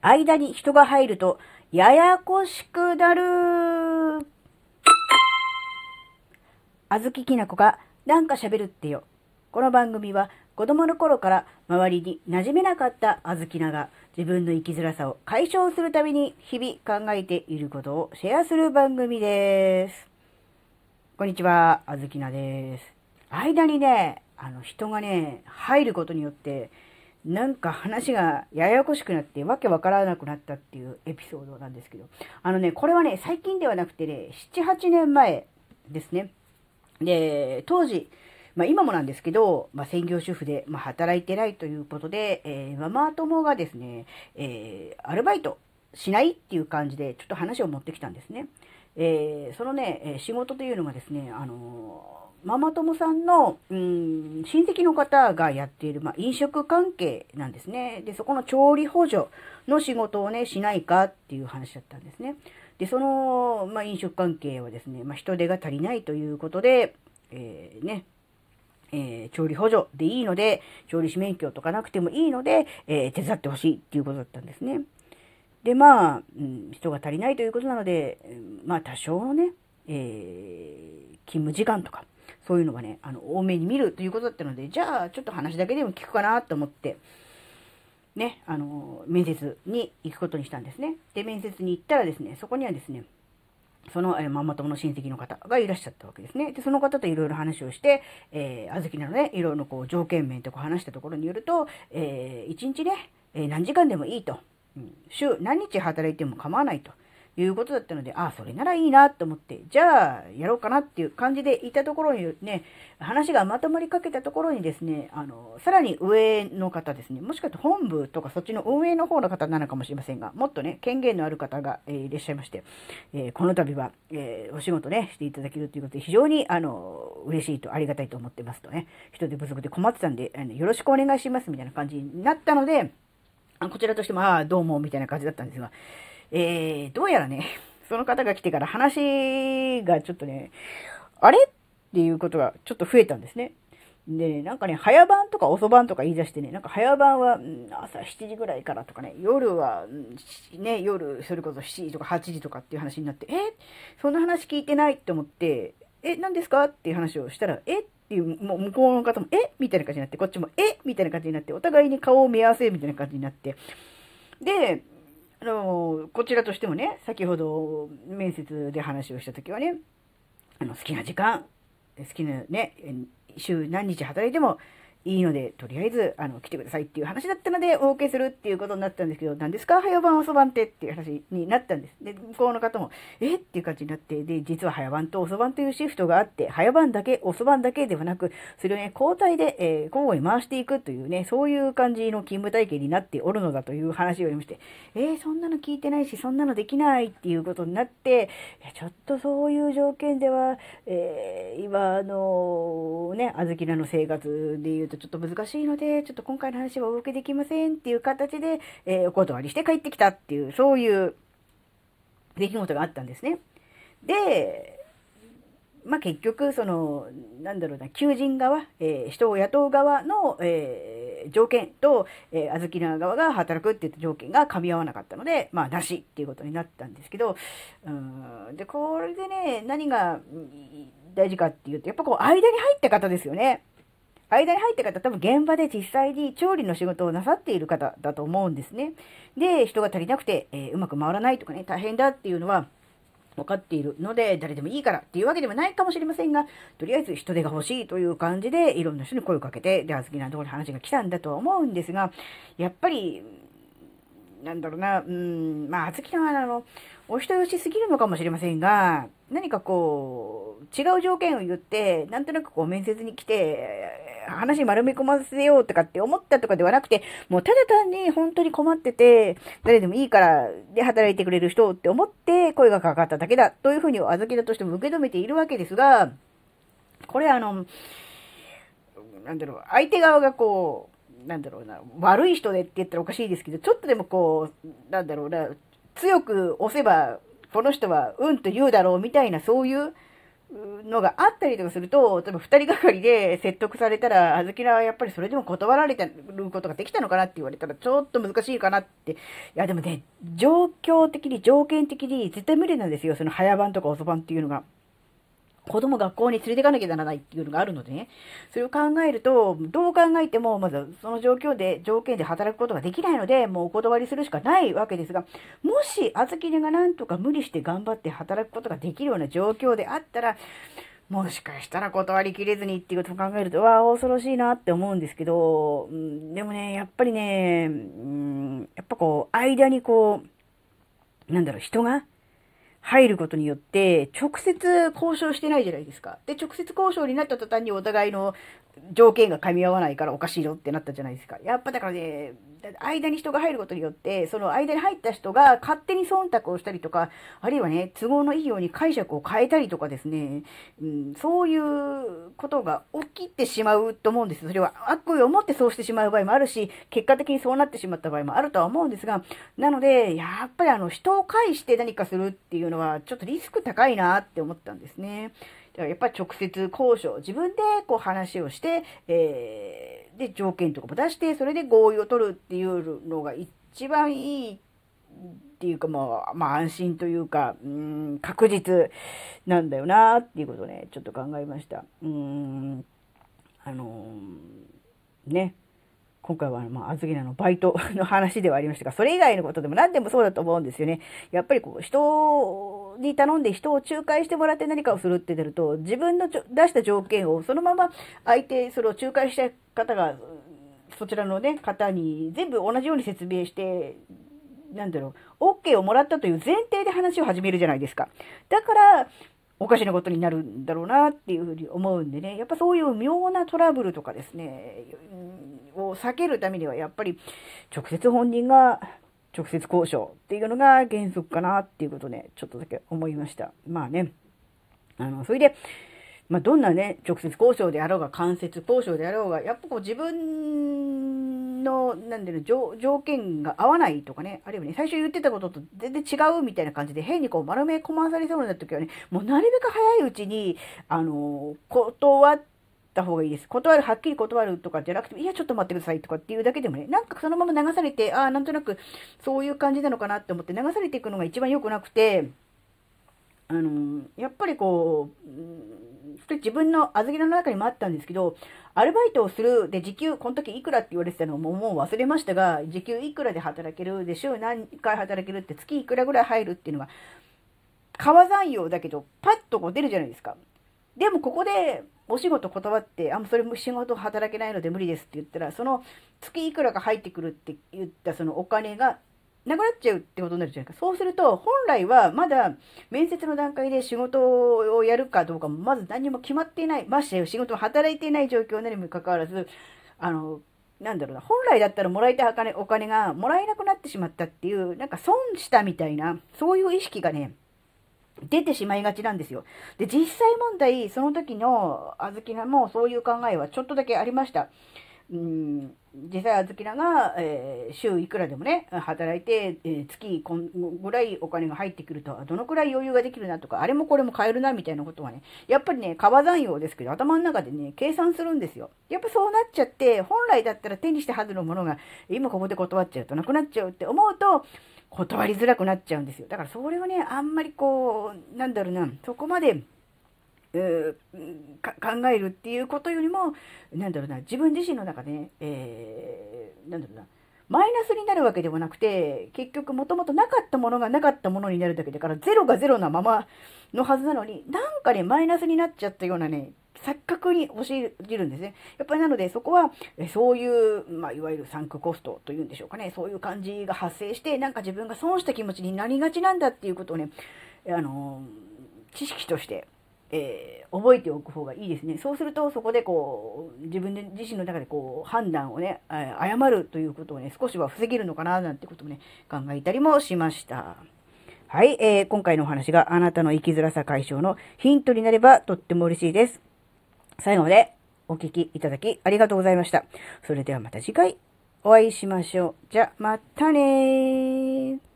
間に人が入ると、ややこしくなる。あずききなこがなんか喋るってよ。この番組は子供の頃から周りに馴染めなかったあずきなが自分の生きづらさを解消するために日々考えていることをシェアする番組です。こんにちは、あずきなです。間にね、あの人がね、入ることによってなんか話がややこしくなってわけわからなくなったっていうエピソードなんですけど、あのね、これはね、最近ではなくてね、7、8年前ですね。で、当時、まあ今もなんですけど、まあ専業主婦で、まあ、働いてないということで、えー、ママ友がですね、えー、アルバイトしないっていう感じでちょっと話を持ってきたんですね。えー、そのね、仕事というのがですね、あのママ友さんの、うん、親戚の方がやっている、まあ、飲食関係なんですね。で、そこの調理補助の仕事をね、しないかっていう話だったんですね。で、その、まあ、飲食関係はですね、まあ、人手が足りないということで、えー、ね、えー、調理補助でいいので、調理師免許とかなくてもいいので、えー、手伝ってほしいっていうことだったんですね。で、まあ、うん、人が足りないということなので、まあ、多少のね、えー、勤務時間とか、そういうのがね、あの、多めに見るということだったので、じゃあ、ちょっと話だけでも聞くかなと思って、ね、あの、面接に行くことにしたんですね。で、面接に行ったらですね、そこにはですね、その、えママ友の親戚の方がいらっしゃったわけですね。で、その方といろいろ話をして、えー、あずきなので、いろいろこう条件面とか話したところによると、えー、1日ね、えー、何時間でもいいと。うん、週何日働いても構わないと。いうことだったので、ああ、それならいいなと思って、じゃあ、やろうかなっていう感じでいたところにね、話がまとまりかけたところにですね、あの、さらに上の方ですね、もしかして本部とかそっちの運営の方の方なのかもしれませんが、もっとね、権限のある方が、えー、いらっしゃいまして、えー、この度は、えー、お仕事ね、していただけるということで、非常に、あの、嬉しいと、ありがたいと思ってますとね、人手不足で困ってたんで、あのよろしくお願いしますみたいな感じになったので、こちらとしても、ああ、どうも、みたいな感じだったんですが、えー、どうやらね、その方が来てから話がちょっとね、あれっていうことがちょっと増えたんですね。で、なんかね、早番とか遅番とか言い出してね、なんか早番は、朝7時ぐらいからとかね、夜は、ね、夜、それこそ7時とか8時とかっていう話になって、えそんな話聞いてないって思って、え、何ですか？っていう話をしたら、え？っていう、もう向こうの方も、え？みたいな感じになって、こっちも、え？みたいな感じになって、お互いに顔を見合わせみたいな感じになって、で、あの、こちらとしてもね、先ほど面接で話をした時はね、あの、好きな時間、好きなね、週何日働いてもいいので、とりあえず、あの、来てくださいっていう話だったので、お受けするっていうことになったんですけど、何ですか？早番遅番ってっていう話になったんです。で、向こうの方も、えっていう感じになって、で、実は早番と遅番というシフトがあって、早番だけ、遅番だけではなく、それをね、交代で、えー、交互に回していくというね、そういう感じの勤務体系になっておるのだという話を言いまして、えー、そんなの聞いてないし、そんなのできないっていうことになって、ちょっとそういう条件では、えー、今、あのね、あずきらの生活で言うとちょっと難しいので、ちょっと今回の話はお受けできませんっていう形で、えー、お断りして帰ってきたっていう、そういう出来事があったんですね。で、まあ、結局、その、なんだろうな、求人側、えー、人を雇う側の、えー、条件と、えー、あずきな側が働くって言った条件が噛み合わなかったので、まあ、なしっていうことになったんですけど、うん、で、これでね、何が大事かっていうと、やっぱこう、間に入った方ですよね。間に入った方、多分現場で実際に調理の仕事をなさっている方だと思うんですね。で、人が足りなくて、えー、うまく回らないとかね、大変だっていうのは、分かっているので、誰でもいいからっていうわけではないかもしれませんが、とりあえず人手が欲しいという感じで、いろんな人に声をかけて、で、好きなところに話が来たんだとは思うんですが、やっぱり、なんだろうな、うん、まあ、あずきさんは、あの、お人よしすぎるのかもしれませんが、何かこう、違う条件を言って、なんとなくこう面接に来て、話丸め込ませようとかって思ったとかではなくて、もうただ単に本当に困ってて、誰でもいいからで働いてくれる人って思って声がかかっただけだというふうにあずきだとしても受け止めているわけですが、これあの、なんだろう、相手側がこう、なんだろうな、悪い人でって言ったらおかしいですけど、ちょっとでもこう、なんだろうな、強く押せば、この人はうんと言うだろうみたいな、そういうのがあったりとかすると、例えば二人がかりで説得されたら、あずきらはやっぱりそれでも断られてることができたのかなって言われたら、ちょっと難しいかなって。いや、でもね、状況的に、条件的に絶対無理なんですよ。その早番とか遅番っていうのが。子供学校に連れて行かなきゃならないっていうのがあるのでね、それを考えると、どう考えても、まずその状況で、条件で働くことができないので、もうお断りするしかないわけですが、もし、あずきねがなんとか無理して頑張って働くことができるような状況であったら、もしかしたら断りきれずにっていうことを考えると、わあ、恐ろしいなって思うんですけど、うん、でもね、やっぱりね、うん、やっぱこう、間にこう、なんだろう、人が、入ることによって、直接交渉してないじゃないですか。で、直接交渉になった途端にお互いの条件が噛み合わないからおかしいよってなったじゃないですか。やっぱだからね、間に人が入ることによって、その間に入った人が勝手に忖度をしたりとか、あるいはね、都合のいいように解釈を変えたりとかですね、うん、そういうことが起きてしまうと思うんです。それは悪意を持ってそうしてしまう場合もあるし、結果的にそうなってしまった場合もあるとは思うんですが、なので、やっぱりあの、人を介して何かするっていうのは、ちょっとリスク高いなって思ったんですね。やっぱり直接交渉、自分でこう話をして、えー、で、条件とかも出して、それで合意を取るっていうのが一番いいっていうか、まあ、まあ安心というか、うん、確実なんだよなっていうことをね、ちょっと考えました。うん、あのー、ね。今回は、まあ、あずきなのバイトの話ではありましたが、それ以外のことでも何でもそうだと思うんですよね。やっぱりこう、人に頼んで人を仲介してもらって何かをするって出ると、自分の出した条件をそのまま相手、それを仲介した方が、そちらのね、方に全部同じように説明して、なんだろう、OK をもらったという前提で話を始めるじゃないですか。だから、おかしなことになるんだろうなっていうふうに思うんでね、やっぱそういう妙なトラブルとかですね、を避けるためにはやっぱり直接本人が直接交渉っていうのが原則かなっていうことね、ちょっとだけ思いました。まあね、あの、それで、まあ、どんなね、直接交渉であろうが、間接交渉であろうが、やっぱこう自分の、なんだろう、条件が合わないとかね、あるいはね、最初言ってたことと全然違うみたいな感じで、変にこう丸め込まされそうになった時はね、もうなるべく早いうちに、あの、断った方がいいです。断る、はっきり断るとかじゃなくて、いや、ちょっと待ってくださいとかっていうだけでもね、なんかそのまま流されて、ああ、なんとなくそういう感じなのかなって思って流されていくのが一番良くなくて、あの、やっぱりこう、それ自分の預けの中にもあったんですけど、アルバイトをする、で、時給、この時いくらって言われてたのもうもう忘れましたが、時給いくらで働ける、で、週何回働けるって、月いくらぐらい入るっていうのが、川残用だけど、パッとこう出るじゃないですか。でもここで、お仕事断って、あ、もうそれも仕事働けないので無理ですって言ったら、その月いくらが入ってくるって言ったそのお金がなくなっちゃうってことになるじゃないか。そうすると、本来はまだ面接の段階で仕事をやるかどうかもまず何も決まっていない。まして仕事を働いていない状況なにもかかわらず、あの、なんだろうな、本来だったらもらいたいお金がもらえなくなってしまったっていう、なんか損したみたいな、そういう意識がね、出てしまいがちなんですよ。で、実際問題、その時のあずきなもそういう考えはちょっとだけありました。うん、実際、あずきらが、えー、週いくらでもね、働いて、えー、月こんぐらいお金が入ってくると、どのくらい余裕ができるなとか、あれもこれも買えるな、みたいなことはね、やっぱりね、川残用ですけど、頭の中でね、計算するんですよ。やっぱそうなっちゃって、本来だったら手にしてはずのものが、今ここで断っちゃうとなくなっちゃうって思うと、断りづらくなっちゃうんですよ。だからそれをね、あんまりこう、なんだろうな、そこまで、考えるっていうことよりも、なんだろうな、自分自身の中でね、えー、なんだろうな、マイナスになるわけでもなくて、結局もともとなかったものがなかったものになるだけだから、ゼロがゼロなままのはずなのに、なんかね、マイナスになっちゃったようなね、錯覚に教えるんですね。やっぱりなので、そこは、そういう、まあ、いわゆるサンクコストというんでしょうかね、そういう感じが発生して、なんか自分が損した気持ちになりがちなんだっていうことをね、あの、知識として、えー、覚えておく方がいいですね。そうすると、そこでこう、自分で自身の中でこう、判断をね、誤るということをね、少しは防げるのかな、なんてことをね、考えたりもしました。はい、えー、今回のお話があなたの生きづらさ解消のヒントになればとっても嬉しいです。最後までお聞きいただきありがとうございました。それではまた次回お会いしましょう。じゃ、またねー。